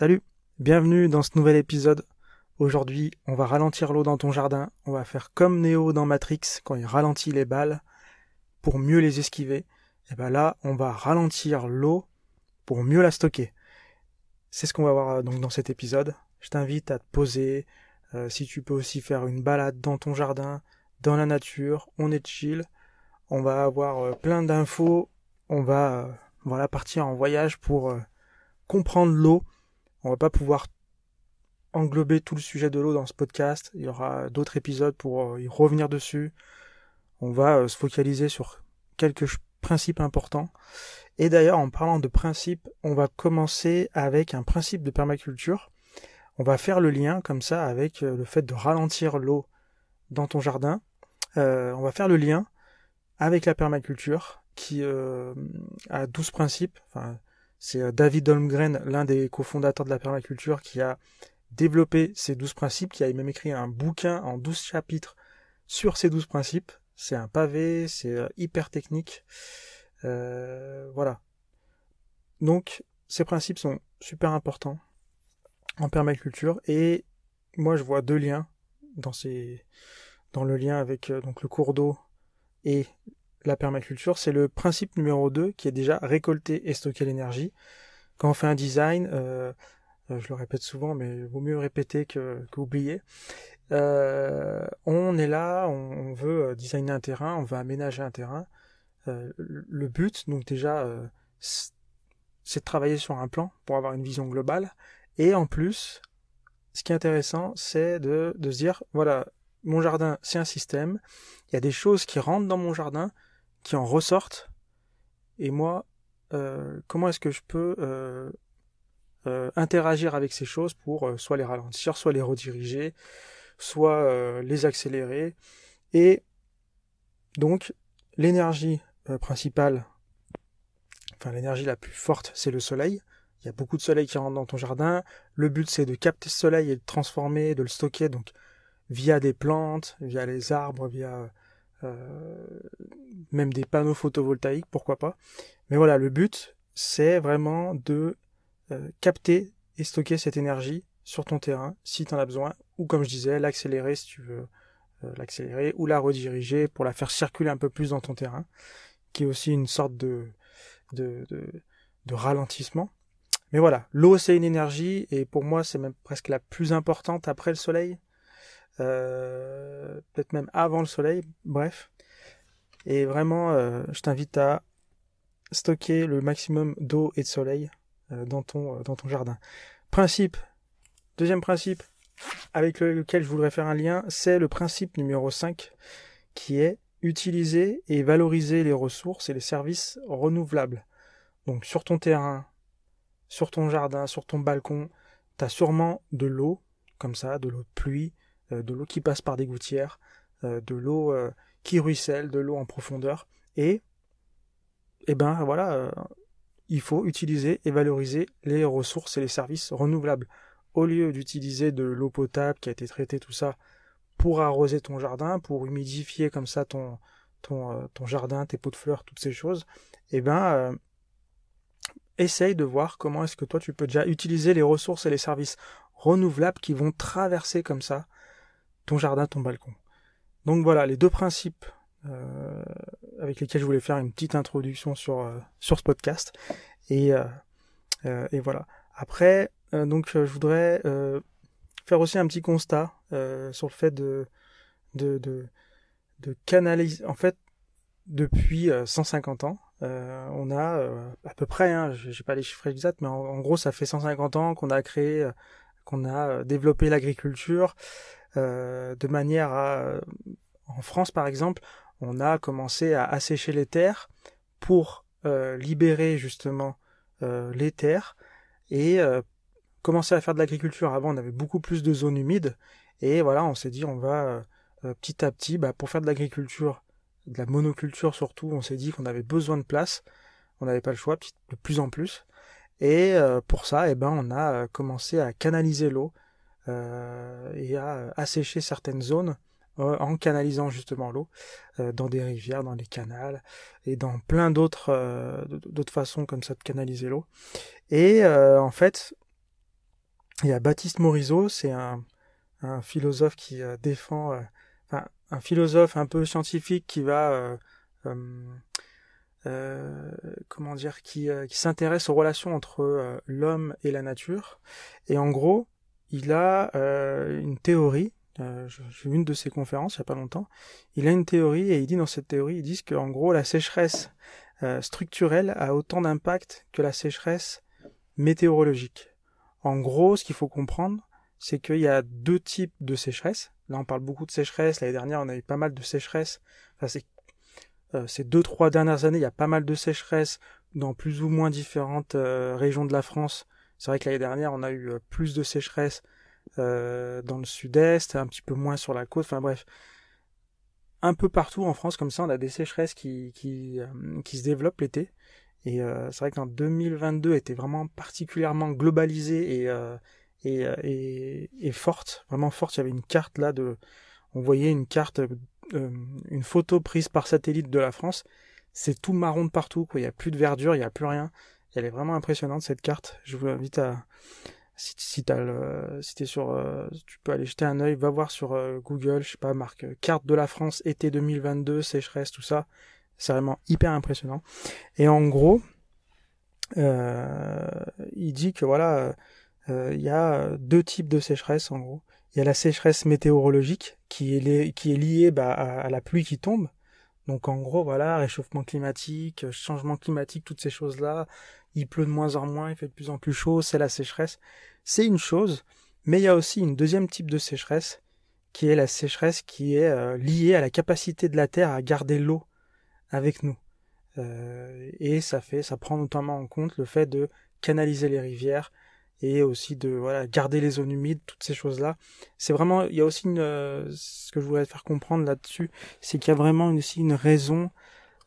Salut, bienvenue dans ce nouvel épisode. Aujourd'hui, on va ralentir l'eau dans ton jardin. On va faire comme Neo dans Matrix quand il ralentit les balles pour mieux les esquiver. Et ben là, on va ralentir l'eau pour mieux la stocker. C'est ce qu'on va voir euh, donc dans cet épisode. Je t'invite à te poser. euh, si tu peux aussi faire une balade dans ton jardin, dans la nature. On est chill. On va avoir euh, plein d'infos. On va voilà partir en voyage pour comprendre l'eau. On va pas pouvoir englober tout le sujet de l'eau dans ce podcast. Il y aura d'autres épisodes pour euh, y revenir dessus. On va euh, se focaliser sur quelques principes importants. Et d'ailleurs, en parlant de principes, on va commencer avec un principe de permaculture. On va faire le lien comme ça avec euh, le fait de ralentir l'eau dans ton jardin. On va faire le lien avec la permaculture qui a 12 principes. C'est euh, David Holmgren, l'un des cofondateurs de la permaculture, qui a développé ces 12 principes, qui a même écrit un bouquin en 12 chapitres sur ces 12 principes. C'est un pavé, c'est euh, hyper technique. Euh, voilà. Donc, ces principes sont super importants en permaculture et moi je vois deux liens dans dans le lien avec donc le cours d'eau et la permaculture, c'est le principe numéro 2 qui est déjà récolter et stocker l'énergie. Quand on fait un design, euh, euh, je le répète souvent, mais vaut mieux répéter que qu'oublier. Euh, on est là, on, veut designer un terrain, on veut aménager un terrain. Le but, donc déjà, c'est de travailler sur un plan pour avoir une vision globale. Et en plus, ce qui est intéressant, c'est de, de se dire, voilà, mon jardin, c'est un système. Il y a des choses qui rentrent dans mon jardin, qui en ressortent. Et moi, euh, comment est-ce que je peux euh, euh, interagir avec ces choses pour soit les ralentir, soit les rediriger, soit les accélérer. Et donc, l'énergie principale, enfin l'énergie la plus forte, c'est le soleil. Il y a beaucoup de soleil qui rentre dans ton jardin. Le but, c'est de capter ce soleil et de le transformer, de le stocker, donc via des plantes, via les arbres, via même des panneaux photovoltaïques, pourquoi pas. Mais voilà, le but, c'est vraiment de euh, capter et stocker cette énergie sur ton terrain, si tu en as besoin, ou comme je disais, l'accélérer si tu veux euh, l'accélérer, ou la rediriger pour la faire circuler un peu plus dans ton terrain, qui est aussi une sorte de, de, de, de ralentissement. Mais voilà, l'eau c'est une énergie, et pour moi c'est même presque la plus importante après le soleil, euh, peut-être même avant le soleil, bref. Et vraiment, euh, je t'invite à stocker le maximum d'eau et de soleil euh, dans, ton, euh, dans ton jardin. Principe, deuxième principe avec le- lequel je voudrais faire un lien, c'est le principe numéro 5 qui est utiliser et valoriser les ressources et les services renouvelables. Donc sur ton terrain, sur ton jardin, sur ton balcon, tu as sûrement de l'eau, comme ça, de l'eau de pluie, euh, de l'eau qui passe par des gouttières, euh, de l'eau euh, qui ruisselle, de l'eau en profondeur. Et, eh ben voilà, euh, il faut utiliser et valoriser les ressources et les services renouvelables. Au lieu d'utiliser de l'eau potable qui a été traitée, tout ça, pour arroser ton jardin, pour humidifier comme ça ton, euh, jardin, tes pots de fleurs, toutes ces choses, eh ben, euh, essaye de voir comment est-ce que toi tu peux déjà utiliser les ressources et les services renouvelables qui vont traverser comme ça jardin, ton balcon. Donc voilà, les deux principes euh, avec lesquels je voulais faire une petite introduction sur, euh, sur ce podcast. Et, euh, et voilà. Après, donc je voudrais faire aussi un petit constat sur le fait de, de, de, canaliser. En fait, depuis euh, 150 ans, on a à peu près, hein, j'ai pas les chiffres exacts, mais en, en, gros, ça fait 150 ans qu'on a créé, qu'on a développé l'agriculture euh, de manière à, en France par exemple, on a commencé à assécher les terres pour euh, libérer justement euh, les terres et euh, commencer à faire de l'agriculture. Avant, on avait beaucoup plus de zones humides et voilà, on s'est dit on va euh, petit à petit, bah, pour faire de l'agriculture, de la monoculture surtout, on s'est dit qu'on avait besoin de place. On n'avait pas le choix, de plus en plus. Et euh, pour ça, eh ben, on a commencé à canaliser l'eau euh, et à assécher certaines zones euh, en canalisant justement l'eau euh, dans des rivières, dans les canals et dans plein d'autres euh, d'autres façons comme ça de canaliser l'eau. Et euh, en fait, Il y a Baptiste Morisot, c'est un, philosophe qui défend, enfin, un philosophe un peu scientifique qui va euh, comment dire, qui, euh, qui s'intéresse aux relations entre euh, l'homme et la nature. Et en gros, il a une théorie. J'ai vu une de ses conférences il y a pas longtemps. Il a une théorie et il dit dans cette théorie, il dit qu'en gros la sécheresse structurelle a autant d'impact que la sécheresse météorologique. En gros, ce qu'il faut comprendre, c'est qu'il y a deux types de sécheresse. Là, on parle beaucoup de sécheresse. L'année dernière, on a eu pas mal de sécheresse. C'est euh, ces deux trois dernières années, il y a pas mal de sécheresse dans plus ou moins différentes euh, régions de la France. C'est vrai que l'année dernière, on a eu euh, plus de sécheresse dans le sud-est, un petit peu moins sur la côte. Enfin bref, un peu partout en France, comme ça, on a des sécheresses qui qui, qui se développent l'été. Et c'est vrai qu'en 2022 était vraiment particulièrement globalisée et, et, et, forte, vraiment forte. Il y avait une carte là de, on voyait une carte euh, une photo prise par satellite de la France, c'est tout marron de partout. Il n'y a plus de verdure, il n'y a plus rien. Elle est vraiment impressionnante cette carte. Je vous invite à si, si t'as t'es sur, euh, tu peux aller jeter un œil, va voir sur euh, Google, je sais pas, marque carte de la France été 2022, sécheresse, tout ça. C'est vraiment hyper impressionnant. Et en gros, il dit que voilà, il y a deux types de sécheresse en gros. Il y a la sécheresse météorologique qui est, qui est liée bah, à, la pluie qui tombe. Donc en gros, voilà, réchauffement climatique, changement climatique, toutes ces choses-là. Il pleut de moins en moins, il fait de plus en plus chaud, c'est la sécheresse. C'est une chose, mais il y a aussi une deuxième type de sécheresse, qui est la sécheresse qui est euh, liée à la capacité de la Terre à garder l'eau avec nous. Euh, et ça fait, ça prend notamment en compte le fait de canaliser les rivières, et aussi de garder les zones humides, toutes ces choses-là. C'est vraiment, il y a aussi euh, ce que je voudrais te faire comprendre là-dessus, c'est qu'il y a vraiment aussi une raison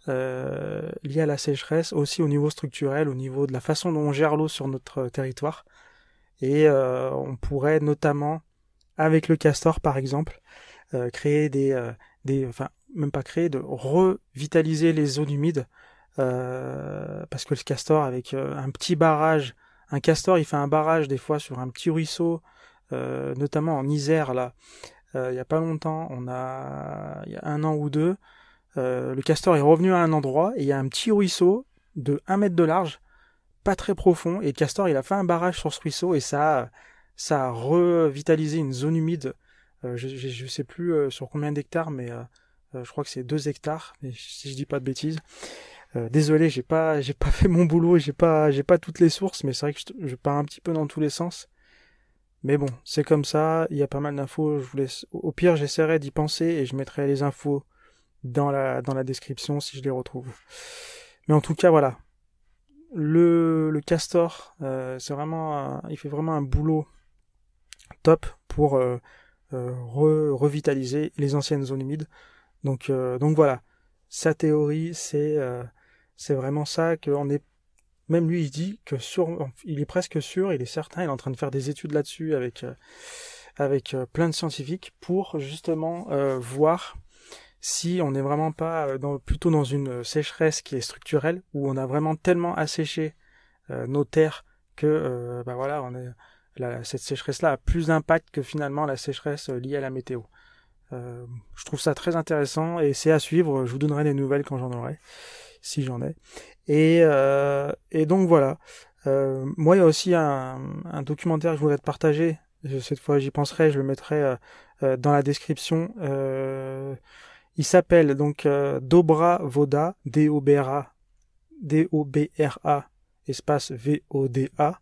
euh, liée à la sécheresse, aussi au niveau structurel, au niveau de la façon dont on gère l'eau sur notre territoire. Et euh, on pourrait notamment, avec le castor par exemple, euh, créer des, euh, des, enfin même pas créer, de revitaliser les zones humides. parce que le castor avec un petit barrage un castor, il fait un barrage des fois sur un petit ruisseau, euh, notamment en Isère là. Euh, il y a pas longtemps, on a, il y a un an ou deux, euh, le castor est revenu à un endroit et il y a un petit ruisseau de 1 mètre de large, pas très profond, et le castor il a fait un barrage sur ce ruisseau et ça, ça a revitalisé une zone humide. je, je, sais plus sur combien d'hectares, mais je crois que c'est 2 hectares, si je dis pas de bêtises. Euh, désolé, j'ai pas, j'ai pas fait mon boulot, j'ai pas, j'ai pas toutes les sources, mais c'est vrai que je, pars un petit peu dans tous les sens. Mais bon, c'est comme ça. Il y a pas mal d'infos. Je vous laisse. Au pire, j'essaierai d'y penser et je mettrai les infos dans la dans la description si je les retrouve. Mais en tout cas, voilà. Le le castor, euh, c'est vraiment, il fait vraiment un boulot top pour euh, revitaliser les anciennes zones humides. Donc donc voilà. Sa théorie, c'est c'est vraiment ça qu'on est même lui il dit que sur il est presque sûr il est certain il est en train de faire des études là-dessus avec euh, avec euh, plein de scientifiques pour justement euh, voir si on n'est vraiment pas dans, plutôt dans une sécheresse qui est structurelle où on a vraiment tellement asséché nos terres que bah voilà on est cette sécheresse là a plus d'impact que finalement la sécheresse liée à la météo je trouve ça très intéressant et c'est à suivre je vous donnerai des nouvelles quand j'en aurai si j'en ai. Et, euh, et donc voilà. Euh, moi, il y a aussi un, un, documentaire que je voudrais te partager. Cette fois, j'y penserai, je le mettrai euh, euh dans la description. Euh, il s'appelle donc euh, Dobra Voda, D-O-B-R-A, D-O-B-R-A, espace V-O-D-A.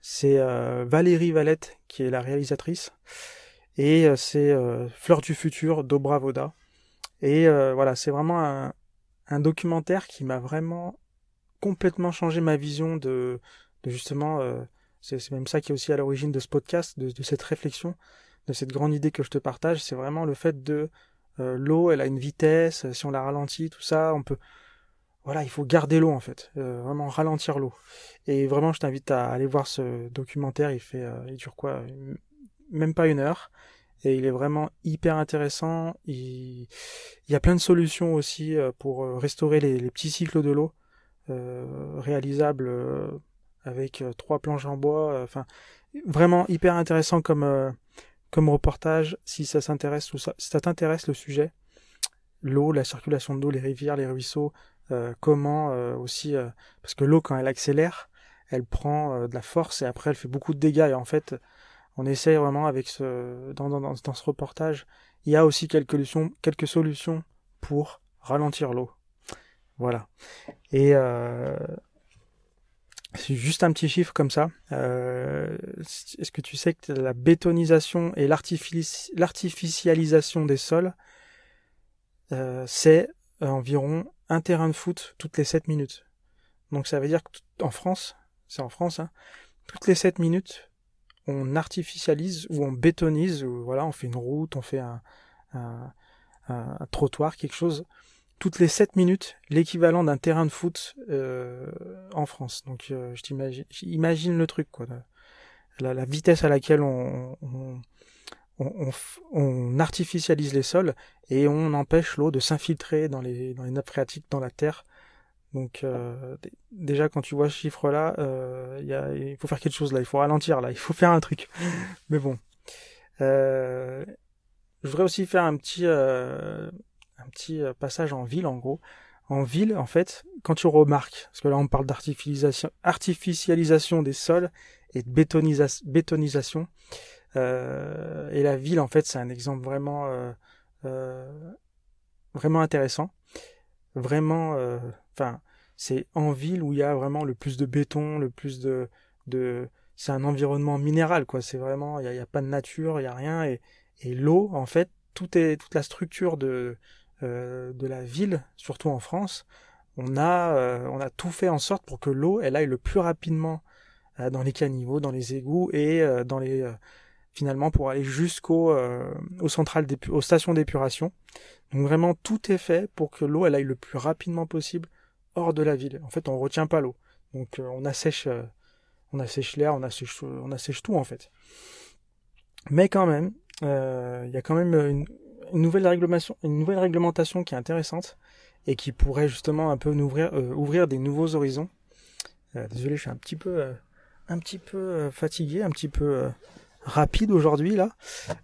C'est Valérie Valette qui est la réalisatrice. Et c'est Fleur du futur, Dobra Voda. Et voilà, c'est vraiment un, documentaire qui m'a vraiment complètement changé ma vision de, justement, euh, c'est même ça qui est aussi à l'origine de ce podcast, de, cette réflexion, de cette grande idée que je te partage, c'est vraiment le fait de euh, l'eau, elle a une vitesse, si on la ralentit, tout ça, on peut, voilà, il faut garder l'eau en fait, euh, vraiment ralentir l'eau. Et vraiment, je t'invite à aller voir ce documentaire, il fait, il dure quoi, même pas une heure et il est vraiment hyper intéressant. Il, y a plein de solutions aussi euh, pour euh, restaurer les, petits cycles de l'eau euh, réalisables avec trois planches en bois. Enfin, vraiment hyper intéressant comme comme reportage si ça s'intéresse ou ça, t'intéresse le sujet. L'eau, la circulation de l'eau, les rivières, les ruisseaux, comment aussi parce que l'eau quand elle accélère, elle prend de la force et après elle fait beaucoup de dégâts et en fait on essaye vraiment avec ce dans, dans, dans ce reportage il y a aussi quelques solutions, quelques solutions pour ralentir l'eau. Voilà. Et euh, juste un petit chiffre comme ça. Euh, est-ce que tu sais que la bétonisation et l'artificialisation des sols, euh, c'est environ un terrain de foot toutes les 7 minutes. Donc ça veut dire qu'en France, c'est en France, hein, toutes les 7 minutes, on artificialise ou on bétonise, voilà, on fait une route, on fait un, trottoir, quelque chose, toutes les 7 minutes, l'équivalent d'un terrain de foot euh, en France. Donc euh, je t'imagine, j'imagine le truc, quoi. La, vitesse à laquelle on, on, artificialise les sols et on empêche l'eau de s'infiltrer dans les, dans les nappes phréatiques, dans la terre, donc euh, déjà quand tu vois ce chiffre-là, euh, il faut faire quelque chose là, il faut ralentir là, il faut faire un truc. Mais bon, euh, je voudrais aussi faire un petit petit passage en ville en gros. En ville, en fait, quand tu remarques, parce que là on parle d'artificialisation artificialisation des sols et de bétonisation, et la ville en fait c'est un exemple vraiment vraiment intéressant vraiment, euh, enfin, c'est en ville où il y a vraiment le plus de béton, le plus de, de c'est un environnement minéral, quoi. C'est vraiment, il n'y a, pas de nature, il n'y a rien, et, et l'eau, en fait, tout est, toute la structure de, euh, de la ville, surtout en France, on a, euh, on a tout fait en sorte pour que l'eau, elle aille le plus rapidement dans les caniveaux, dans les égouts et dans les, finalement, pour aller jusqu'aux aux centrales, aux stations d'épuration. Donc vraiment, tout est fait pour que l'eau elle aille le plus rapidement possible hors de la ville. En fait, on retient pas l'eau. Donc euh, on assèche, euh, on assèche l'air, on assèche, on assèche tout en fait. Mais quand même, euh, il y a quand même une, une nouvelle réglementation qui est intéressante et qui pourrait justement un peu ouvrir, ouvrir des nouveaux horizons. désolé, je suis un petit peu, peu fatigué, un petit peu rapide aujourd'hui là.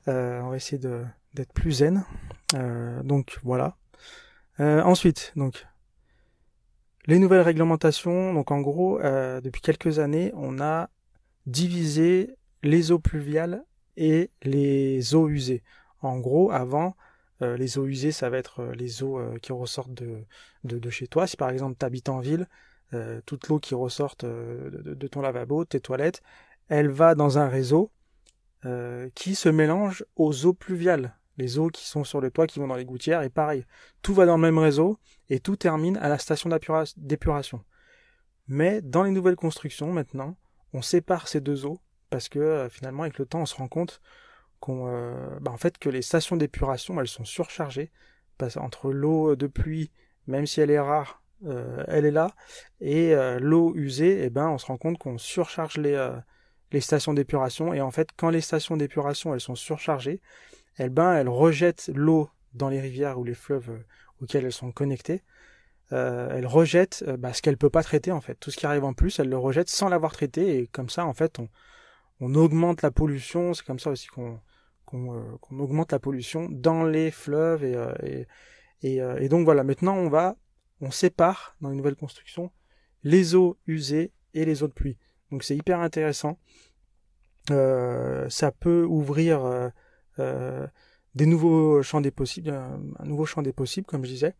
on va essayer d'être plus zen. Euh, donc voilà. Euh, ensuite, donc les nouvelles réglementations. Donc en gros, euh, depuis quelques années, on a divisé les eaux pluviales et les eaux usées. En gros, avant, les eaux usées, ça va être les eaux qui ressortent de, chez toi. Si par exemple tu habites en ville, toute l'eau qui ressort de, ton lavabo, tes toilettes, elle va dans un réseau qui se mélange aux eaux pluviales les eaux qui sont sur le toit qui vont dans les gouttières, et pareil, tout va dans le même réseau, et tout termine à la station d'épuration. Mais dans les nouvelles constructions, maintenant, on sépare ces deux eaux, parce que euh, finalement, avec le temps, on se rend compte euh, bah, en fait, que les stations d'épuration, elles sont surchargées, parce, entre l'eau de pluie, même si elle est rare, euh, elle est là, et l'eau usée, eh ben, on se rend compte qu'on surcharge les, les stations d'épuration, et en fait, quand les stations d'épuration, elles sont surchargées, elles, ben, elles rejettent l'eau dans les rivières ou les fleuves euh, auxquels elles sont connectées. Euh, elles rejettent euh, bah, ce qu'elles ne peuvent pas traiter en fait. Tout ce qui arrive en plus, elles le rejettent sans l'avoir traité et comme ça en fait on, on augmente la pollution. C'est comme ça aussi qu'on qu'on augmente la pollution dans les fleuves et, et, et, donc voilà. Maintenant on va on sépare dans une nouvelle construction les eaux usées et les eaux de pluie. Donc c'est hyper intéressant. ça peut ouvrir euh, des nouveaux champs des possibles, un, nouveau champ des possibles, comme je disais.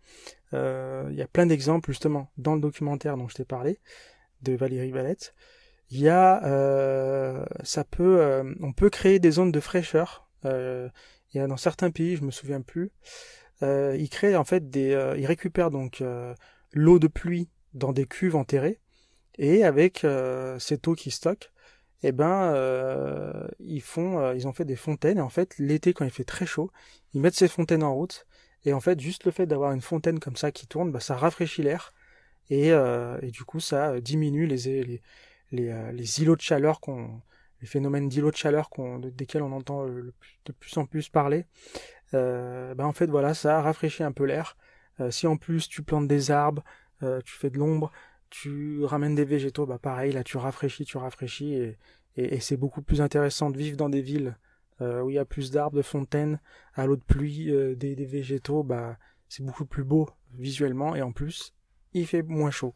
Euh, il y a plein d'exemples justement dans le documentaire dont je t'ai parlé de Valérie Valette. Il y a, euh, ça peut, on peut créer des zones de fraîcheur. Y a dans certains pays, je me souviens plus, ils créent en fait des, ils récupèrent donc l'eau de pluie dans des cuves enterrées. Et avec cette eau qui stocke, eh ben euh, ils font euh, ils ont fait des fontaines. Et en fait l'été quand il fait très chaud ils mettent ces fontaines en route. Et en fait juste le fait d'avoir une fontaine comme ça qui tourne bah, ça rafraîchit l'air. Et, euh, et, du coup ça diminue les, les, les îlots de chaleur qu'on les phénomènes d'îlots de chaleur desquels on entend de plus en plus parler bah, en fait voilà ça rafraîchit un peu l'air si en plus tu plantes des arbres tu fais de l'ombre tu ramènes des végétaux, bah pareil, là tu rafraîchis, tu rafraîchis, et, c'est beaucoup plus intéressant de vivre dans des villes où il y a plus d'arbres, de fontaines, à l'eau de pluie, des, végétaux, bah c'est beaucoup plus beau visuellement et en plus il fait moins chaud.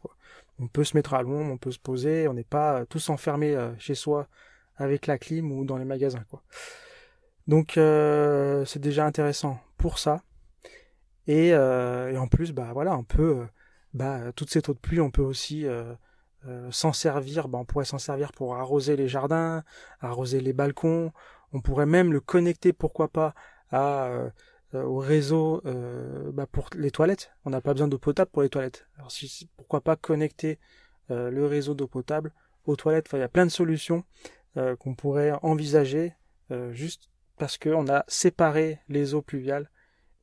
On peut se mettre à l'ombre, on peut se poser, on n'est pas tous enfermés chez soi avec la clim ou dans les magasins. Quoi. Donc euh, c'est déjà intéressant pour ça. Et, euh, et, en plus, bah voilà, on peut, euh, bah, toute cette eau de pluie, on peut aussi s'en servir. Bah, on pourrait s'en servir pour arroser les jardins, arroser les balcons. On pourrait même le connecter, pourquoi pas, au réseau bah, pour les toilettes. On n'a pas besoin d'eau potable pour les toilettes. Alors pourquoi pas connecter le réseau d'eau potable aux toilettes. Il y a plein de solutions euh, qu'on pourrait envisager euh, juste parce qu'on a séparé les eaux pluviales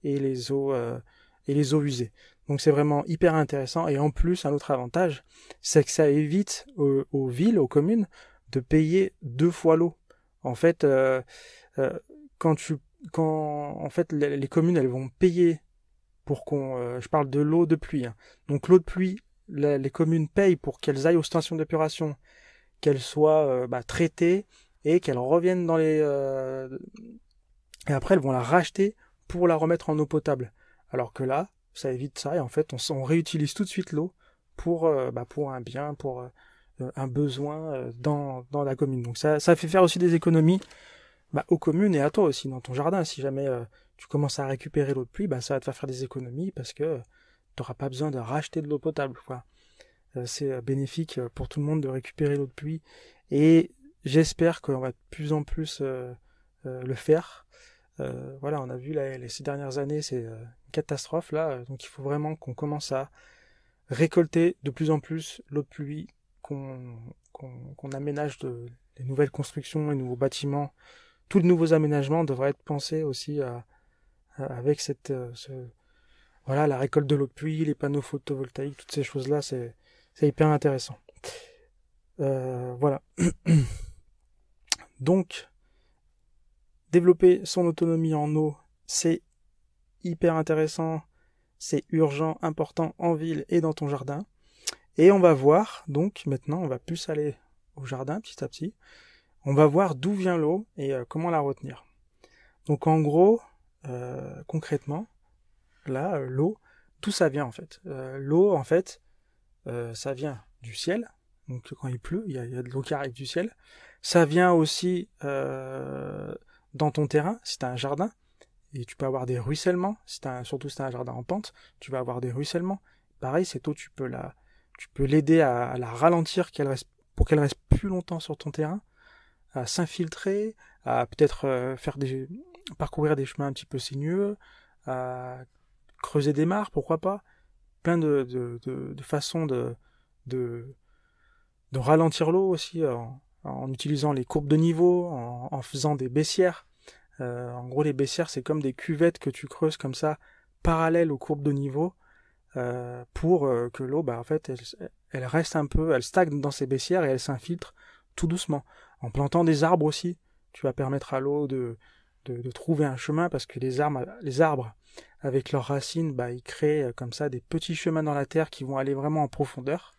et les eaux euh, et les eaux usées. Donc c'est vraiment hyper intéressant et en plus un autre avantage, c'est que ça évite aux, villes, aux communes de payer deux fois l'eau. En fait, quand tu quand en fait les, communes elles vont payer pour qu'on je parle de l'eau de pluie. Hein. Donc l'eau de pluie, les communes payent pour qu'elles aillent aux stations d'épuration qu'elles soient euh, bah, traitées et qu'elles reviennent dans les euh, et après elles vont la racheter pour la remettre en eau potable. Alors que là, ça évite ça et en fait on, réutilise tout de suite l'eau pour euh, bah, pour un bien, pour un besoin dans, la commune. Donc ça, fait faire aussi des économies bah, aux communes et à toi aussi dans ton jardin. Si jamais tu commences à récupérer l'eau de pluie, bah, ça va te faire faire des économies parce que tu n'auras pas besoin de racheter de l'eau potable. Euh, c'est euh, bénéfique euh, pour tout le monde de récupérer l'eau de pluie. Et j'espère qu'on va de plus en plus le faire. voilà, on a vu là, ces dernières années, c'est une catastrophe là. Donc il faut vraiment qu'on commence à récolter de plus en plus l'eau de pluie, qu'on aménage de, les nouvelles constructions, les nouveaux bâtiments. Tous les nouveaux aménagements devraient être pensés aussi avec cette, voilà, la récolte de l'eau de pluie, les panneaux photovoltaïques, toutes ces choses-là, c'est c'est hyper intéressant. Euh, voilà. Donc, développer son autonomie en eau, c'est hyper intéressant, c'est urgent, important en ville et dans ton jardin. Et on va voir, donc maintenant, on va plus aller au jardin petit à petit. On va voir d'où vient l'eau et euh, comment la retenir. Donc en gros, euh, concrètement, là, l'eau, tout ça vient en fait? l'eau, en fait, euh, ça vient du ciel. Donc quand il pleut, il y a, de l'eau qui arrive du ciel. Ça vient aussi euh, dans ton terrain, si tu as un jardin. Et tu peux avoir des ruissellements, si surtout si tu as un jardin en pente, tu vas avoir des ruissellements. Pareil, cette eau, tu peux la, tu peux l'aider à, la ralentir pour qu'elle reste plus longtemps sur ton terrain, à s'infiltrer, à peut-être euh, faire des, parcourir des chemins un petit peu sinueux, à creuser des mares, pourquoi pas plein de, de, de, façons de, de, de ralentir l'eau aussi en, en, utilisant les courbes de niveau, en, faisant des baissières. Euh, en gros, les baissières, c'est comme des cuvettes que tu creuses comme ça, parallèles aux courbes de niveau, euh, pour euh, que l'eau, bah, en fait, elle, elle, reste un peu, elle stagne dans ces baissières et elle s'infiltre tout doucement. En plantant des arbres aussi, tu vas permettre à l'eau de, de, de, trouver un chemin parce que les arbres, les arbres avec leurs racines, bah, ils créent euh, comme ça des petits chemins dans la terre qui vont aller vraiment en profondeur.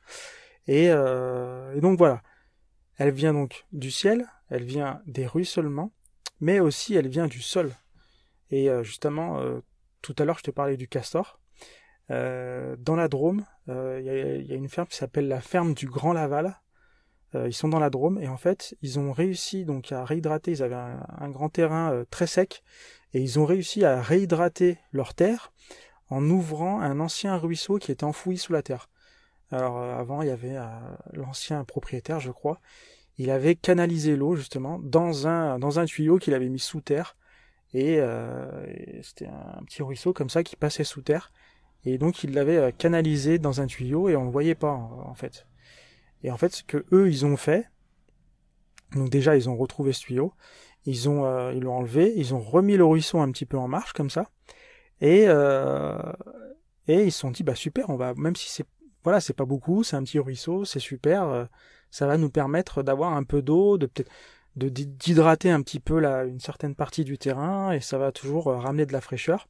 Et, euh, donc voilà, elle vient donc du ciel, elle vient des ruissellements, mais aussi elle vient du sol. Et euh, justement, tout à l'heure je te parlais du castor. dans la Drôme, il y, a une ferme qui s'appelle la ferme du Grand Laval. Ils sont dans la Drôme et en fait, ils ont réussi donc à réhydrater. Ils avaient un grand terrain très sec et ils ont réussi à réhydrater leur terre en ouvrant un ancien ruisseau qui était enfoui sous la terre. Alors euh, avant, il y avait euh, l'ancien propriétaire, je crois, il avait canalisé l'eau justement dans un tuyau qu'il avait mis sous terre et, euh, c'était un petit ruisseau comme ça qui passait sous terre et donc il l'avait canalisé dans un tuyau et on le voyait pas en, fait. Et en fait, ce que eux ils ont fait, donc déjà ils ont retrouvé ce tuyau ils euh, l'ont enlevé, ils ont remis le ruisseau un petit peu en marche comme ça, et euh, et ils se sont dit bah super, on va même si c'est voilà c'est pas beaucoup, c'est un petit ruisseau, c'est super, euh, ça va nous permettre d'avoir un peu d'eau, de peut-être d'hydrater un petit peu une certaine partie du terrain et ça va toujours ramener de la fraîcheur.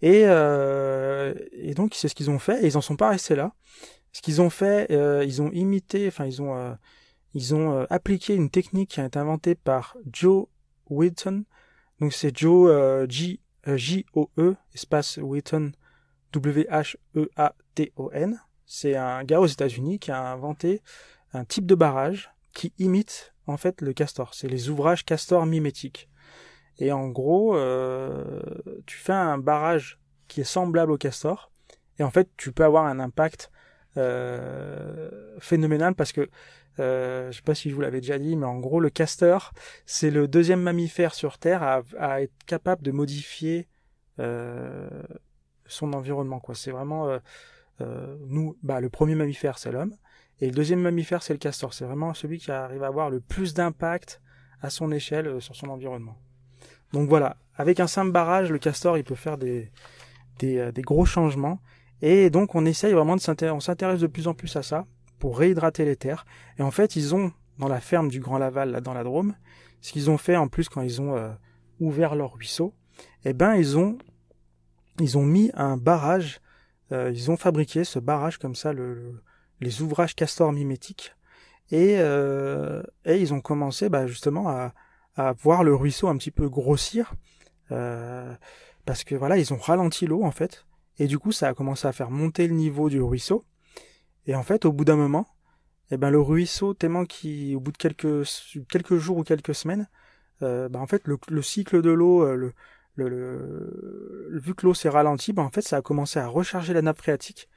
Et, et donc c'est ce qu'ils ont fait et ils en sont pas restés là. Ce qu'ils ont fait, ils ont imité, enfin ils ont ils ont appliqué une technique qui a été inventée par Joe Wheaton. Donc c'est Joe J J O E espace Wheaton W H E A T O N. C'est un gars aux États-Unis qui a inventé un type de barrage qui imite en fait le castor. C'est les ouvrages castor mimétiques. Et en gros, euh, tu fais un barrage qui est semblable au castor, et en fait, tu peux avoir un impact euh, phénoménal parce que euh, je sais pas si je vous l'avais déjà dit, mais en gros, le castor, c'est le deuxième mammifère sur Terre à, à être capable de modifier euh, son environnement. Quoi. C'est vraiment euh, euh, nous, bah, le premier mammifère, c'est l'homme. Et le deuxième mammifère, c'est le castor. C'est vraiment celui qui arrive à avoir le plus d'impact à son échelle euh, sur son environnement. Donc voilà, avec un simple barrage, le castor, il peut faire des, des, euh, des gros changements. Et donc on essaye vraiment de s'intéresser, on s'intéresse de plus en plus à ça pour réhydrater les terres. Et en fait, ils ont, dans la ferme du Grand Laval, là, dans la Drôme, ce qu'ils ont fait en plus quand ils ont euh, ouvert leur ruisseau, eh ben ils ont, ils ont mis un barrage, euh, ils ont fabriqué ce barrage comme ça, le les ouvrages castor mimétiques. Et, euh, et ils ont commencé bah, justement à, voir le ruisseau un petit peu grossir. Parce que voilà, ils ont ralenti l'eau en fait. Et du coup, ça a commencé à faire monter le niveau du ruisseau. Et en fait, au bout d'un moment, eh ben, le ruisseau, tellement qu'il, au bout de quelques, quelques jours ou quelques semaines, euh, bah, en fait, le, le cycle de l'eau, euh, le, le, vu que l'eau s'est ralentie, bah, en fait, ça a commencé à recharger la nappe phréatique.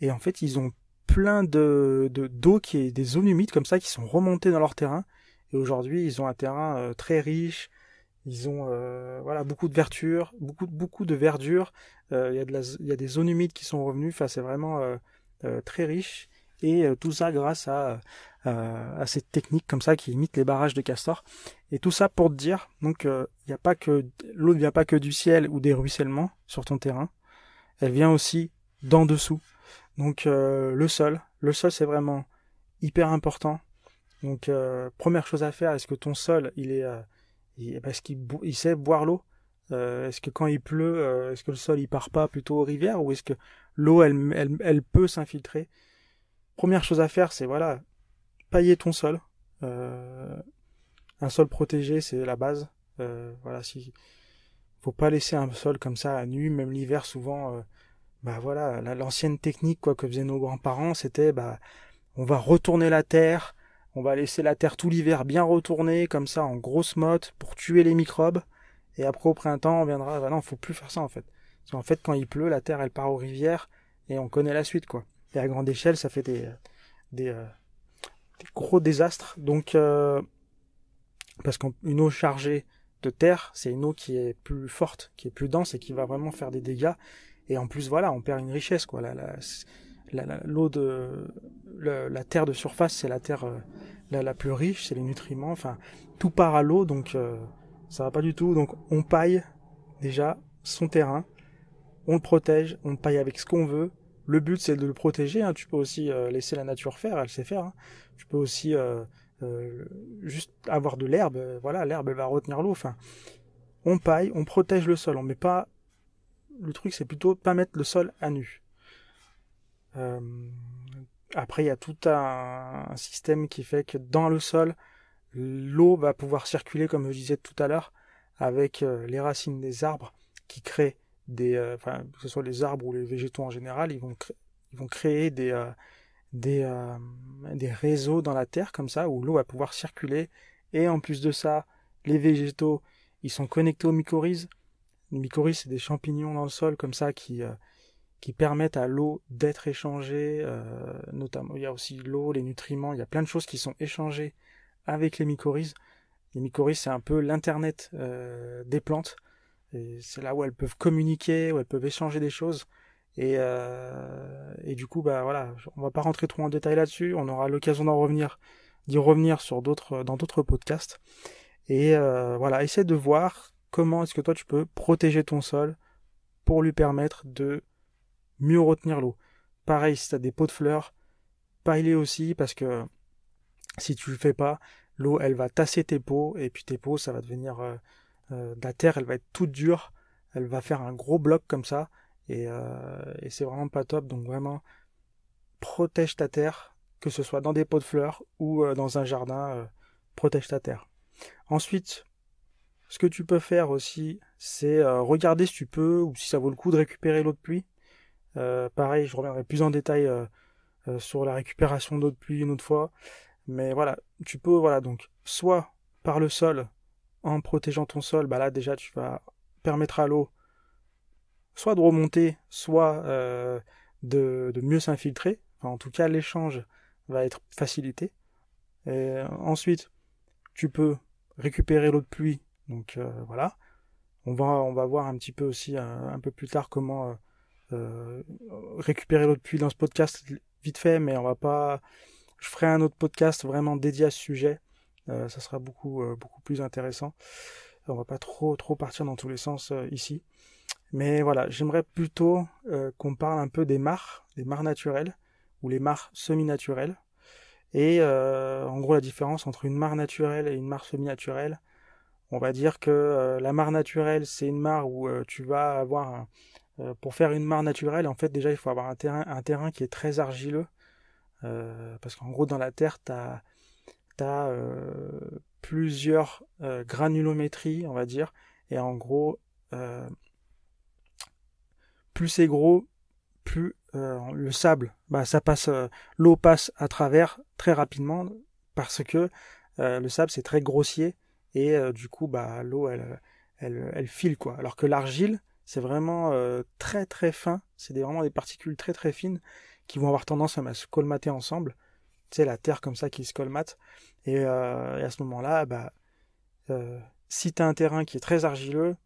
Et en fait, ils ont plein de d'eau qui est des zones humides comme ça qui sont remontées dans leur terrain et aujourd'hui ils ont un terrain euh, très riche ils ont euh, voilà beaucoup de verdure beaucoup beaucoup de verdure. Euh, il y a y a des zones humides qui sont revenues. Enfin c'est vraiment très riche. Et tout ça grâce à à cette technique comme ça qui imite les barrages de castor et tout ça pour te dire donc il n'y a pas que l'eau ne vient pas que du ciel ou des ruissellements sur ton terrain. Elle vient aussi d'en dessous. Donc euh, le sol, le sol c'est vraiment hyper important. Donc euh, première chose à faire, est-ce que ton sol il est, euh, est-ce qu'il il sait boire l'eau Est-ce que quand il pleut, est-ce que le sol il part pas plutôt aux rivières ou est-ce que l'eau elle, elle, elle, peut s'infiltrer? Première chose à faire, c'est voilà pailler ton sol. un sol protégé, c'est la base. voilà, si faut pas laisser un sol comme ça à nu, même l'hiver souvent bah voilà, l'ancienne technique quoi que faisaient nos grands-parents, c'était bah on va retourner la terre, on va laisser la terre tout l'hiver bien retournée comme ça en grosse motte pour tuer les microbes et après au printemps on viendra bah non, faut plus faire ça en fait. Parce qu'en fait quand il pleut, la terre elle part aux rivières et on connaît la suite quoi. Et à grande échelle, ça fait des euh, gros désastres. Donc euh, parce qu'une eau chargée de terre, c'est une eau qui est plus forte, qui est plus dense et qui va vraiment faire des dégâts et en plus, voilà, on perd une richesse, quoi. L'eau de la, terre de surface, c'est la terre euh, la, la plus riche, c'est les nutriments. Enfin, tout part à l'eau, donc euh, ça va pas du tout. Donc, on paille déjà son terrain, on le protège, on le paille avec ce qu'on veut. Le but, c'est de le protéger. Hein. Tu peux aussi euh, laisser la nature faire, elle sait faire. Hein. Tu peux aussi juste avoir de l'herbe. Voilà, l'herbe, va retenir l'eau. Enfin, on paille, on protège le sol. On met pas le truc, c'est plutôt pas mettre le sol à nu. Euh, après, il y a tout un, système qui fait que dans le sol, l'eau va pouvoir circuler, comme je disais tout à l'heure, avec euh, les racines des arbres qui créent des, euh, que ce soit les arbres ou les végétaux en général, ils vont, créer des, des, des réseaux dans la terre comme ça où l'eau va pouvoir circuler. Et en plus de ça, les végétaux, ils sont connectés aux mycorhizes les mycorhizes, c'est des champignons dans le sol comme ça qui, qui permettent à l'eau d'être échangée. Euh, notamment, il y a aussi l'eau, les nutriments, il y a plein de choses qui sont échangées avec les mycorhizes. Les mycorhizes, c'est un peu l'internet euh, des plantes. C'est là où elles peuvent communiquer, où elles peuvent échanger des choses. Et, et du coup, bah voilà, on va pas rentrer trop en détail là-dessus. On aura l'occasion d'en revenir, d'y revenir sur d'autres, dans d'autres podcasts. Et voilà, essaie de voir comment est-ce que toi tu peux protéger ton sol pour lui permettre de mieux retenir l'eau. Pareil, si tu as des pots de fleurs, paille-les aussi parce que si tu le fais pas, l'eau elle va tasser tes pots et puis tes pots ça va devenir euh, euh, la terre elle va être toute dure, elle va faire un gros bloc comme ça euh, et c'est vraiment pas top donc vraiment protège ta terre que ce soit dans des pots de fleurs ou dans un jardin, protège ta terre. Ensuite, ce que tu peux faire aussi, c'est regarder si tu peux ou si ça vaut le coup de récupérer l'eau de pluie. Pareil, je reviendrai plus en détail sur la récupération d'eau de pluie une autre fois. Mais voilà, tu peux, voilà, donc, soit par le sol, en protégeant ton sol, bah là déjà tu vas permettre à l'eau soit de remonter, soit euh, de, mieux s'infiltrer. en tout cas, l'échange va être facilité. Et ensuite, tu peux récupérer l'eau de pluie. Donc euh, voilà. On va, voir un petit peu aussi euh, un peu plus tard comment récupérer l'eau de pluie dans ce podcast vite fait, mais on va pas. Je ferai un autre podcast vraiment dédié à ce sujet. ça sera beaucoup, beaucoup plus intéressant. On va pas trop, trop partir dans tous les sens ici. Mais voilà, j'aimerais plutôt euh, qu'on parle un peu des mares, des mares naturelles ou les mares semi-naturelles. Et euh, en gros, la différence entre une mare naturelle et une mare semi-naturelle, on va dire que euh, la mare naturelle, c'est une mare où tu vas avoir un, pour faire une mare naturelle, en fait, déjà, il faut avoir un terrain, qui est très argileux. parce qu'en gros, dans la terre, tu as, as plusieurs granulométries, on va dire. Et en gros, plus c'est gros, plus euh, le sable, bah, ça passe, euh, l'eau passe à travers très rapidement parce que euh, le sable c'est très grossier et du coup bah l'eau elle, elle, elle, file quoi. Alors que l'argile c'est vraiment très très fin, c'est vraiment des particules très très fines qui vont avoir tendance à se colmater ensemble. Sais la terre comme ça qui se colmate et, à ce moment-là bah si tu as un terrain qui est très argileux,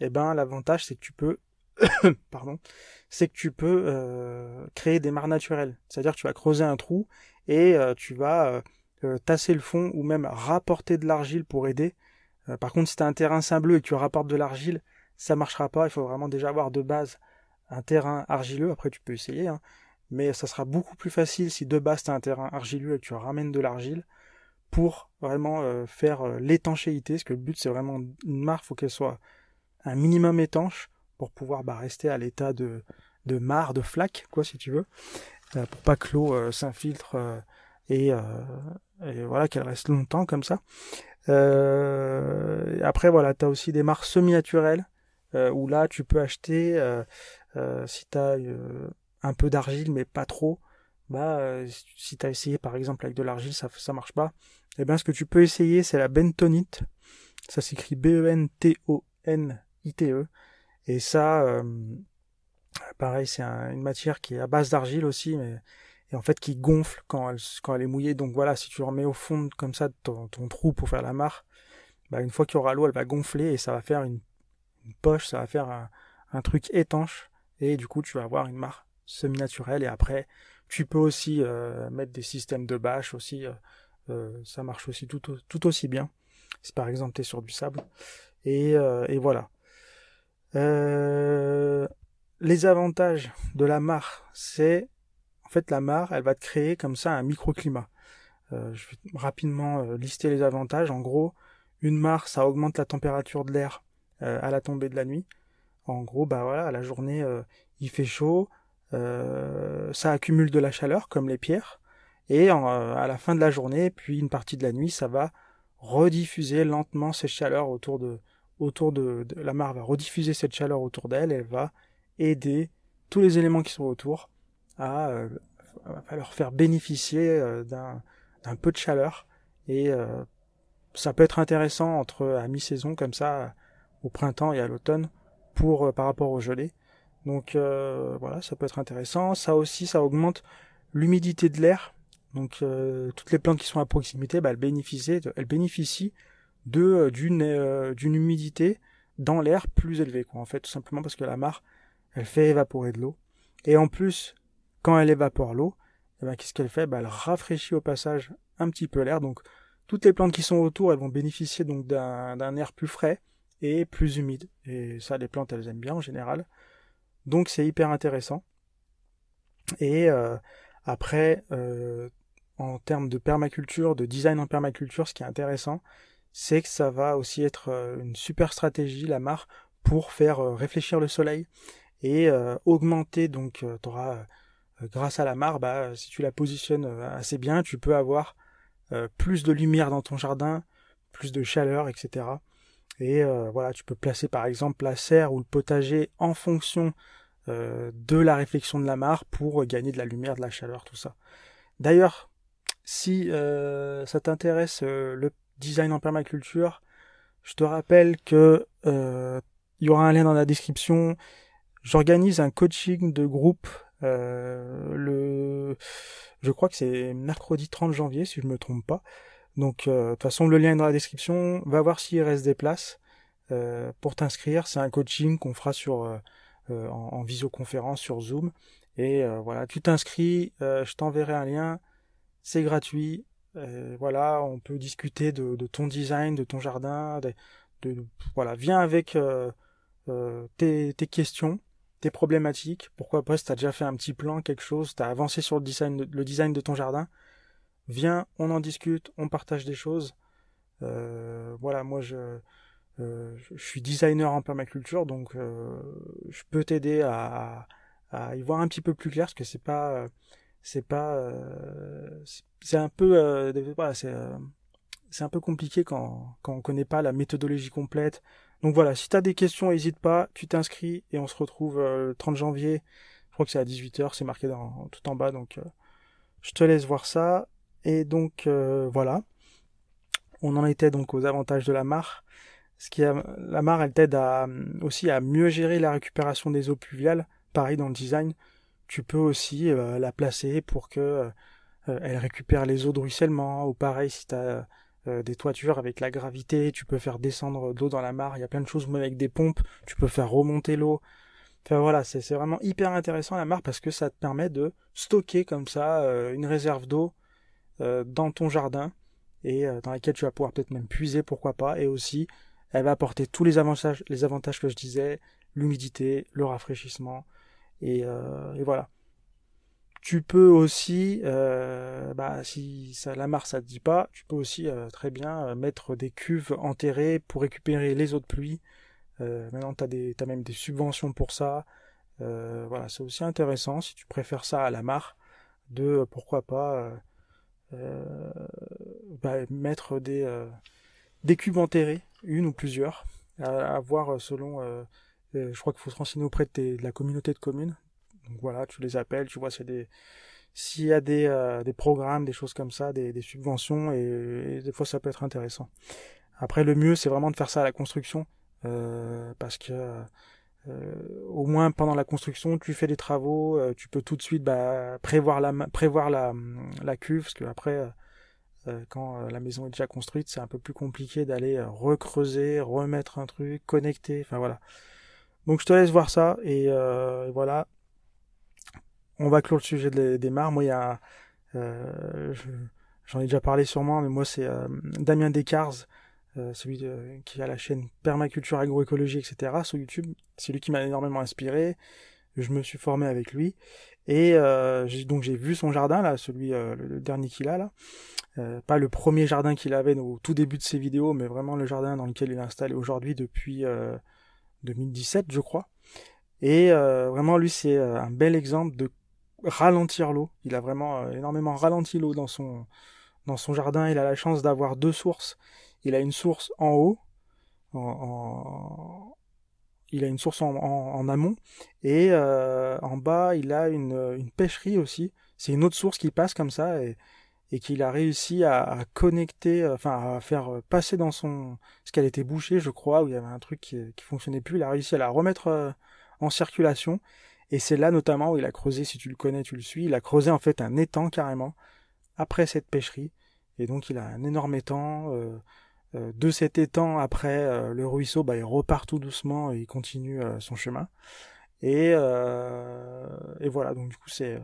eh ben l'avantage c'est que tu peux pardon, c'est que tu peux euh, créer des mares naturelles. C'est-à-dire que tu vas creuser un trou et euh, tu vas euh, tasser le fond ou même rapporter de l'argile pour aider. par contre, si tu as un terrain sableux et que tu rapportes de l'argile, ça marchera pas. Il faut vraiment déjà avoir de base un terrain argileux. Après, tu peux essayer. Hein. Mais ça sera beaucoup plus facile si de base tu as un terrain argileux et tu ramènes de l'argile pour vraiment faire l'étanchéité. Parce que le but, c'est vraiment une mare, faut qu'elle soit un minimum étanche pour pouvoir bah, rester à l'état de, de mare, de flaque, quoi, si tu veux, euh, pour pas que l'eau euh, s'infiltre euh, et, voilà qu'elle reste longtemps comme ça. après, voilà, tu aussi des mares semi-naturelles où là, tu peux acheter si tu as un peu d'argile, mais pas trop. Bah, si tu as essayé par exemple avec de l'argile, ça ça marche pas. Et eh bien, ce que tu peux essayer, c'est la bentonite. Ça s'écrit B-E-N-T-O-N-I-T-E. e et ça, euh, pareil, c'est une matière qui est à base d'argile aussi, mais et en fait qui gonfle quand elle, quand elle est mouillée. Donc voilà, si tu remets au fond comme ça ton, ton trou pour faire la mare, bah une fois qu'il y aura l'eau, elle va gonfler et ça va faire une, poche, ça va faire un, truc étanche et du coup tu vas avoir une mare semi-naturelle et après tu peux aussi euh, mettre des systèmes de bâche aussi, euh, ça marche aussi tout, aussi bien. Si par exemple tu es sur du sable. Et, voilà. Euh, les avantages de la mare, c'est en fait la mare, elle va te créer comme ça un microclimat. Euh, je vais rapidement euh, lister les avantages. En gros, une mare, ça augmente la température de l'air à la tombée de la nuit. En gros, bah voilà, la journée, il fait chaud, ça accumule de la chaleur comme les pierres, et à la fin de la journée, puis une partie de la nuit, ça va rediffuser lentement ces chaleurs autour de, autour de, la mare va rediffuser cette chaleur autour d'elle, elle va aider tous les éléments qui sont autour à, euh, leur faire bénéficier euh, d'un peu de chaleur et euh, ça peut être intéressant entre à mi-saison comme ça au printemps et à l'automne pour par rapport au gelé. Donc voilà, ça peut être intéressant. Ça aussi, ça augmente l'humidité de l'air. Donc toutes les plantes qui sont à proximité, bah, elles bénéficient, elles bénéficient de euh, d'une euh, humidité dans l'air plus élevée quoi en fait tout simplement parce que la mare elle fait évaporer de l'eau et en plus quand elle évapore l'eau eh ben, qu'est-ce qu'elle fait? Bah, elle rafraîchit au passage un petit peu l'air donc toutes les plantes qui sont autour elles vont bénéficier donc d'un air plus frais et plus humide. Et ça les plantes elles aiment bien en général. Donc c'est hyper intéressant. Et euh, après en termes de permaculture de design en permaculture ce qui est intéressant c'est que ça va aussi être euh, une super stratégie, la mare, pour faire euh, réfléchir le soleil. Et euh, augmenter, donc tu auras grâce à la mare, bah, si tu la positionnes assez bien, tu peux avoir plus de lumière dans ton jardin, plus de chaleur, etc. Et voilà, tu peux placer par exemple la serre ou le potager en fonction de la réflexion de la mare pour gagner de la lumière, de la chaleur, tout ça. D'ailleurs, si ça t'intéresse le design en permaculture, je te rappelle que il y aura un lien dans la description. J'organise un coaching de groupe euh, le, je crois que c'est mercredi 30 janvier si je me trompe pas. Donc euh, de toute façon le lien est dans la description. Va voir s'il reste des places euh, pour t'inscrire. C'est un coaching qu'on fera sur en, en, visioconférence sur Zoom. Et voilà, tu t'inscris, je t'enverrai un lien. C'est gratuit. voilà, on peut discuter de, ton design, de ton jardin. Voilà, viens avec tes, questions tes problématiques, pourquoi pas si tu as déjà fait un petit plan, quelque chose, tu as avancé sur le design, de, le design de ton jardin, viens, on en discute, on partage des choses. Euh, voilà, moi je, euh, je suis designer en permaculture, donc euh, je peux t'aider à, y voir un petit peu plus clair, parce que c'est pas, c'est pas, c'est un peu, voilà, c'est, c'est un peu compliqué quand, quand on connaît pas la méthodologie complète, donc voilà, si tu as des questions, n'hésite pas, tu t'inscris et on se retrouve euh, le 30 janvier. Je crois que c'est à 18h, c'est marqué tout en bas, donc euh, je te laisse voir ça. Et donc euh, voilà, on en était donc aux avantages de la mare. Ce qui a, la mare, elle t'aide à, aussi à mieux gérer la récupération des eaux pluviales. Pareil dans le design, tu peux aussi la placer pour que elle récupère les eaux de ruissellement. Ou pareil, si tu as euh, des toitures avec la gravité, tu peux faire descendre l'eau dans la mare, il y a plein de choses, même avec des pompes, tu peux faire remonter l'eau. Enfin voilà, c'est vraiment hyper intéressant la mare parce que ça te permet de stocker comme ça euh, une réserve d'eau euh, dans ton jardin et dans laquelle tu vas pouvoir peut-être même puiser, pourquoi pas, et aussi elle va apporter tous les avantages, les avantages que je disais, l'humidité, le rafraîchissement, et, et voilà. Tu peux aussi, euh, bah, si la mare ça te dit pas, tu peux aussi euh, très bien euh, mettre des cuves enterrées pour récupérer les eaux de pluie. maintenant, tu as, as, même des subventions pour ça. voilà, c'est aussi intéressant si tu préfères ça à la mare, de pourquoi pas bah, mettre des, des cuves enterrées, une ou plusieurs, à, voir selon. je crois qu'il faut se renseigner auprès de, la communauté de communes donc voilà, tu les appelles, tu vois, c'est des s'il y a des, euh, des programmes, des choses comme ça, des, des subventions, et, des fois ça peut être intéressant. Après, le mieux, c'est vraiment de faire ça à la construction, euh, parce que euh, au moins pendant la construction, tu fais des travaux, euh, tu peux tout de suite bah, prévoir la prévoir la, la cuve, parce que après, euh, quand la maison est déjà construite, c'est un peu plus compliqué d'aller recreuser, remettre un truc, connecter, enfin voilà. Donc je te laisse voir ça, et voilà, on va clore le sujet des mares. Moi, il y a, euh, j'en ai déjà parlé sûrement, mais moi, c'est euh, Damien Descartes, euh, celui qui a la chaîne Permaculture, Agroécologie, etc. sur YouTube. C'est lui qui m'a énormément inspiré. Je me suis formé avec lui. Et donc j'ai vu son jardin, là, celui, le dernier qu'il a, là. pas le premier jardin qu'il avait au tout début de ses vidéos, mais vraiment le jardin dans lequel il est installé aujourd'hui depuis 2017, je crois. Et vraiment, lui, c'est un bel exemple de ralentir l'eau. Il a vraiment euh, énormément ralenti l'eau dans son jardin. Il a la chance d'avoir deux sources. Il a une source en haut, il a une source en, amont, et euh, en bas, il a une, pêcherie aussi. C'est une autre source qui passe comme ça, et, qu'il a réussi à, connecter, enfin à faire passer dans son... ce qu'elle était bouchée, je crois, où il y avait un truc qui, fonctionnait plus. Il a réussi à la remettre euh, en circulation et c'est là notamment où il a creusé, si tu le connais, tu le suis, il a creusé en fait un étang carrément après cette pêcherie. Et donc il a un énorme étang. Euh, euh, de cet étang, après euh, le ruisseau, bah, il repart tout doucement et il continue son chemin. Et, et voilà, donc du coup c'est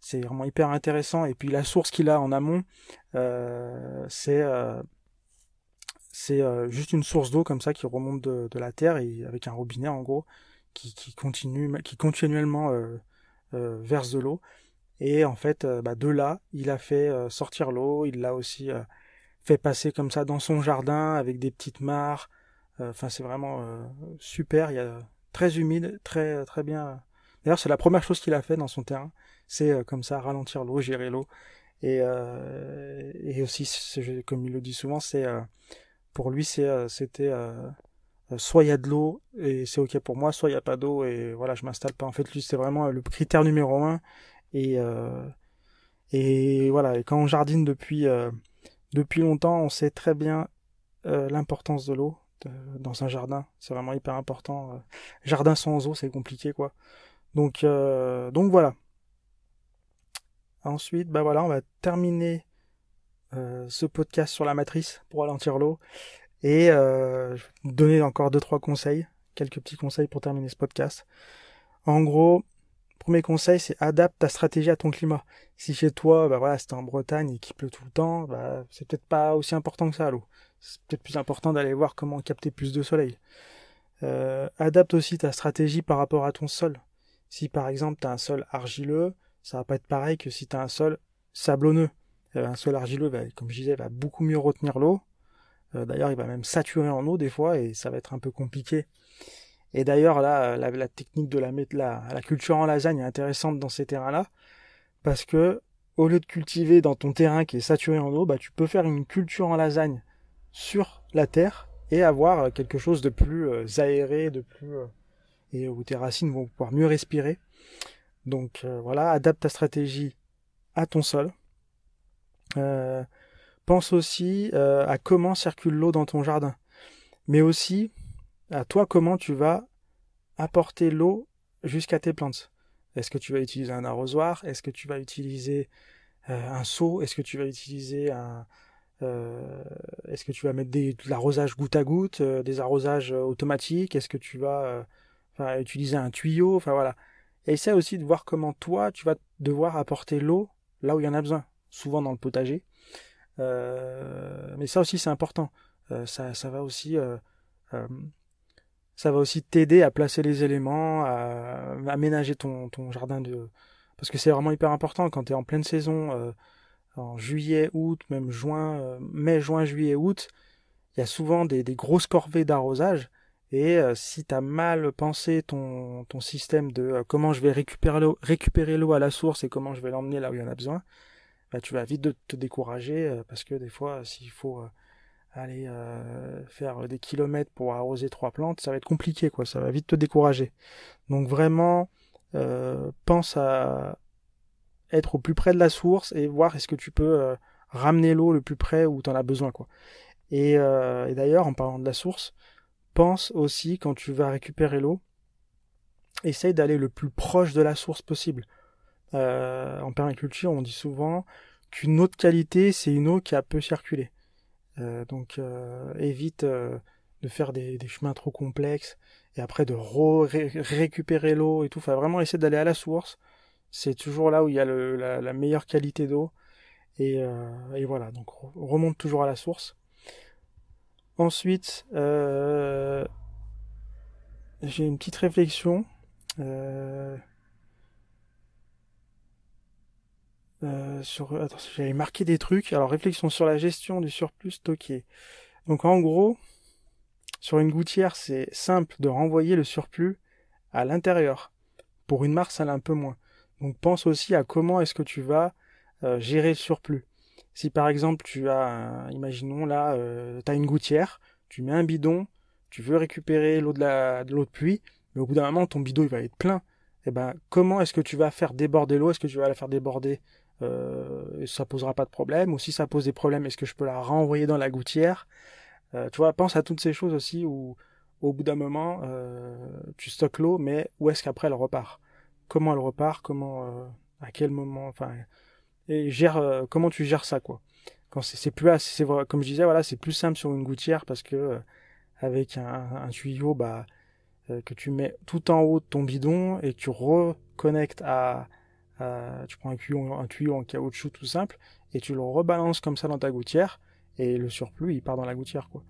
c'est vraiment hyper intéressant. Et puis la source qu'il a en amont, c'est c'est juste une source d'eau comme ça qui remonte de, la terre et avec un robinet en gros qui, continue, qui continuellement euh, euh, verse de l'eau. Et en fait, euh, bah, de là, il a fait sortir l'eau, il l'a aussi fait passer comme ça dans son jardin avec des petites mares. Enfin, c'est vraiment super. Il y a très humide, très très bien. D'ailleurs, c'est la première chose qu'il a fait dans son terrain, c'est comme ça ralentir l'eau, gérer l'eau. Et, et aussi, comme il le dit souvent, c'est pour lui, c'était soit il y a de l'eau et c'est ok pour moi, soit il n'y a pas d'eau et voilà, je m'installe pas. En fait, lui, c'est vraiment le critère numéro un. Et et voilà, et quand on jardine depuis depuis longtemps, on sait très bien l'importance de l'eau dans un jardin. C'est vraiment hyper important. Euh. Jardin sans eau, c'est compliqué, quoi. Donc, euh, donc voilà. Ensuite, bah voilà, on va terminer euh, ce podcast sur la matrice pour ralentir l'eau. Et donner encore deux trois conseils, quelques petits conseils pour terminer ce podcast. En gros, premier conseil, c'est adapte ta stratégie à ton climat. Si chez toi, bah voilà, c'est en Bretagne et qu'il pleut tout le temps, bah c'est peut-être pas aussi important que ça l'eau c'est peut-être plus important d'aller voir comment capter plus de soleil. Euh, adapte aussi ta stratégie par rapport à ton sol. Si par exemple tu as un sol argileux, ça va pas être pareil que si tu as un sol sablonneux. Euh, un sol argileux, comme je disais, va beaucoup mieux retenir l'eau. Euh, d'ailleurs, il va même saturer en eau des fois et ça va être un peu compliqué. Et d'ailleurs, là, la, technique de la, la, la culture en lasagne est intéressante dans ces terrains-là parce que au lieu de cultiver dans ton terrain qui est saturé en eau, bah, tu peux faire une culture en lasagne sur la terre et avoir euh, quelque chose de plus euh, aéré, de plus euh, et où tes racines vont pouvoir mieux respirer. Donc voilà, adapte ta stratégie à ton sol. pense aussi à comment circule l'eau dans ton jardin, mais aussi à toi comment tu vas apporter l'eau jusqu'à tes plantes? Est-ce que tu vas utiliser un arrosoir? Est-ce que tu vas utiliser un seau? Est-ce que tu vas utiliser un, euh, est-ce que tu vas mettre de l'arrosage goutte à goutte, euh, des arrosages euh, automatiques? Est-ce que tu vas utiliser un tuyau? Enfin voilà. Essaie aussi de voir comment toi, tu vas devoir apporter l'eau là où il y en a besoin, souvent dans le potager. mais ça aussi c'est important. ça, ça va aussi ça va aussi t'aider à placer les éléments, à, aménager ton, ton jardin de parce que c'est vraiment hyper important quand tu en pleine saison en juillet, août, même juin, euh, mai, juin, juillet, août, il y a souvent des, grosses corvées d'arrosage. Et euh, si tu as mal pensé ton, système de euh, comment je vais récupérer l'eau, à la source et comment je vais l'emmener là où il y en a besoin, bah, tu vas vite te décourager parce que des fois, s'il faut aller faire des kilomètres pour arroser trois plantes, ça va être compliqué, quoi. Ça va vite te décourager. Donc vraiment, pense à, être au plus près de la source et voir est-ce que tu peux euh, ramener l'eau le plus près où tu en as besoin quoi. Euh, et, d'ailleurs en parlant de la source, pense aussi quand tu vas récupérer l'eau, essaye d'aller le plus proche de la source possible. Euh, en permaculture, on dit souvent qu'une eau de qualité, c'est une eau qui a peu circulé. Donc évite de faire des, chemins trop complexes et après de récupérer l'eau et tout. Enfin, vraiment essayer d'aller à la source c'est toujours là où il y a la, meilleure qualité d'eau. Euh, et, voilà, donc on remonte toujours à la source. Ensuite, euh, j'ai une petite réflexion. Euh, sur, attends, j'avais marqué des trucs. Alors, réflexion sur la gestion du surplus stocké. Donc, en gros, sur une gouttière, c'est simple de renvoyer le surplus à l'intérieur. Pour une marque, ça l'est un peu moins. Donc pense aussi à comment est-ce que tu vas euh, gérer le surplus. Si par exemple tu as, imaginons là, euh, tu as une gouttière, tu mets un bidon, tu veux récupérer l'eau de la l'eau de pluie, mais au bout d'un moment ton bidon va être plein. Et eh ben comment est-ce que tu vas faire déborder l'eau? Est-ce que tu vas la faire déborder euh, Ça posera pas de problème. Ou si ça pose des problèmes, est-ce que je peux la renvoyer dans la gouttière? Euh, Tu vois, pense à toutes ces choses aussi où au bout d'un moment tu stockes l'eau, mais où est-ce qu'après elle repart? Comment elle repart, comment, euh, à quel moment, enfin, et gère, euh, comment tu gères ça, quoi? Quand c'est plus, c'est comme je disais, voilà, c'est plus simple sur une gouttière parce que euh, avec un, tuyau, bah, que tu mets tout en haut de ton bidon et que tu reconnectes à, tu prends un tuyau, en caoutchouc tout simple et tu le rebalances comme ça dans ta gouttière et le surplus il part dans la gouttière quoi.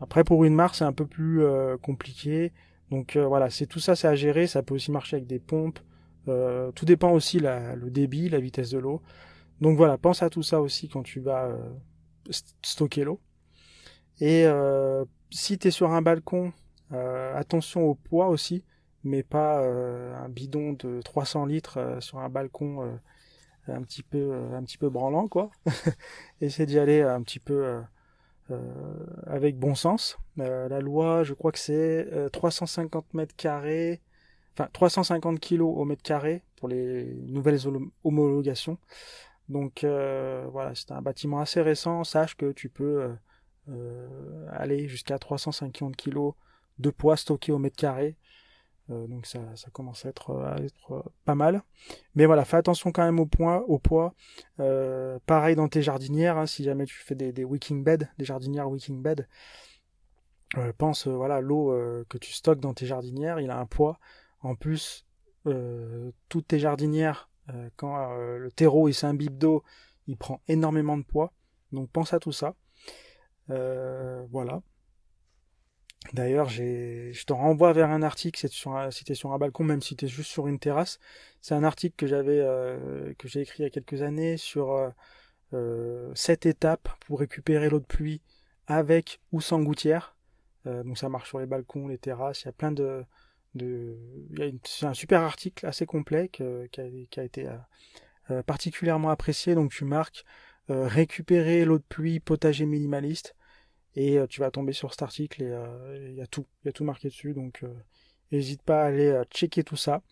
Après pour une marque c'est un peu plus compliqué donc euh, voilà, c'est tout ça, c'est à gérer. Ça peut aussi marcher avec des pompes. Euh, tout dépend aussi le débit, la vitesse de l'eau. Donc voilà, pense à tout ça aussi quand tu vas euh, stocker l'eau. Et si tu es sur un balcon, attention au poids aussi. Mais pas un bidon de 300 litres sur un balcon un petit peu un petit peu branlant quoi. Essayer d'y aller un petit peu avec bon sens. la loi, je crois que c'est 350 mètres carrés, enfin 350 kilos au mètre carré pour les nouvelles homologations. Donc voilà, c'est un bâtiment assez récent. Sache que tu peux euh, aller jusqu'à 350 kg de poids stocké au mètre carré. Euh, donc ça, commence à être, être, pas mal. Mais voilà, fais attention quand même au, point, au poids. Euh, pareil dans tes jardinières, hein, si jamais tu fais des, wicking beds, des jardinières wicking beds, euh, pense voilà l'eau que tu stockes dans tes jardinières, il a un poids. En plus, toutes tes jardinières, quand le terreau il s'imbibe d'eau, il prend énormément de poids. Donc pense à tout ça. Euh, voilà. D'ailleurs, je te renvoie vers un article, si t'es sur un balcon, même si t'es juste sur une terrasse. C'est un article que j'avais, euh, que j'ai écrit il y a quelques années sur euh, euh sept étapes pour récupérer l'eau de pluie avec ou sans gouttière. donc ça marche sur les balcons, les terrasses. Il y a plein de, de... c'est un super article assez complet qui, a, qui, a, été particulièrement apprécié. Donc tu marques récupérer l'eau de pluie potager minimaliste et euh, tu vas tomber sur cet article et euh, il y a tout, il y a tout marqué dessus, donc euh, n'hésite pas à aller checker tout ça.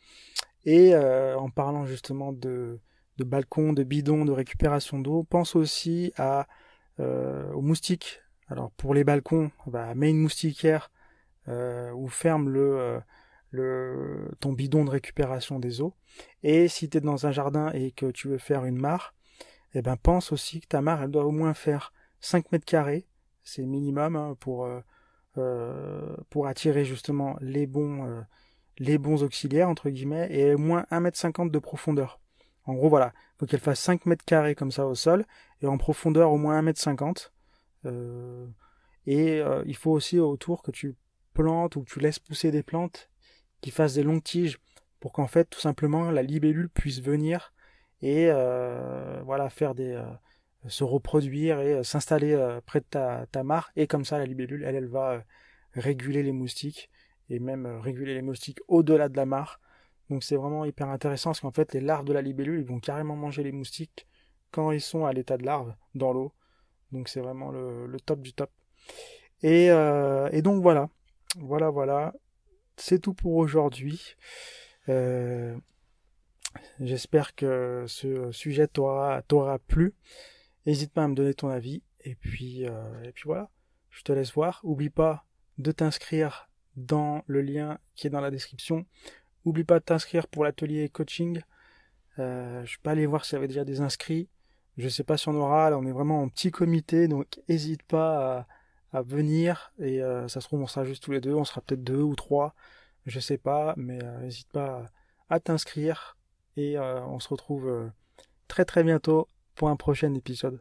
Et en parlant justement de, de balcon, de bidon, de récupération d'eau, pense aussi à aux moustiques. Alors pour les balcons, bah, mets une moustiquaire ou ferme le, le, ton bidon de récupération des eaux. Et si tu es dans un jardin et que tu veux faire une mare, eh ben pense aussi que ta mare elle doit au moins faire 5 mètres carrés c'est minimum hein, pour, euh, euh, pour attirer justement les bons, euh, les bons auxiliaires, entre guillemets, et au moins 1m50 de profondeur. En gros, voilà, il faut qu'elle fasse 5 mètres carrés comme ça au sol, et en profondeur au moins 1m50. et il faut aussi autour que tu plantes ou que tu laisses pousser des plantes qui fassent des longues tiges pour qu'en fait tout simplement la libellule puisse venir et voilà faire des, se reproduire et euh, s'installer euh, près de ta, mare. Et comme ça, la libellule, elle, elle va euh, réguler les moustiques et même réguler les moustiques au-delà de la mare. Donc c'est vraiment hyper intéressant parce qu'en fait, les larves de la libellule, ils vont carrément manger les moustiques quand ils sont à l'état de larve dans l'eau. Donc c'est vraiment le, le, top du top. Et, et, donc voilà, voilà, voilà. C'est tout pour aujourd'hui. J'espère que ce sujet t'aura plu. N'hésite pas à me donner ton avis. Et puis, euh, et puis voilà, je te laisse voir. Oublie pas de t'inscrire dans le lien qui est dans la description. Oublie pas de t'inscrire pour l'atelier coaching. Euh, je suis pas allé voir s'il y avait déjà des inscrits. Je sais pas si on aura. Là, on est vraiment en petit comité, donc n'hésite pas à, venir. Et euh, ça se trouve, on sera juste tous les deux. On sera peut-être deux ou trois. Je sais pas, mais n'hésite pas à t'inscrire. Et on se retrouve très très bientôt pour un prochain épisode.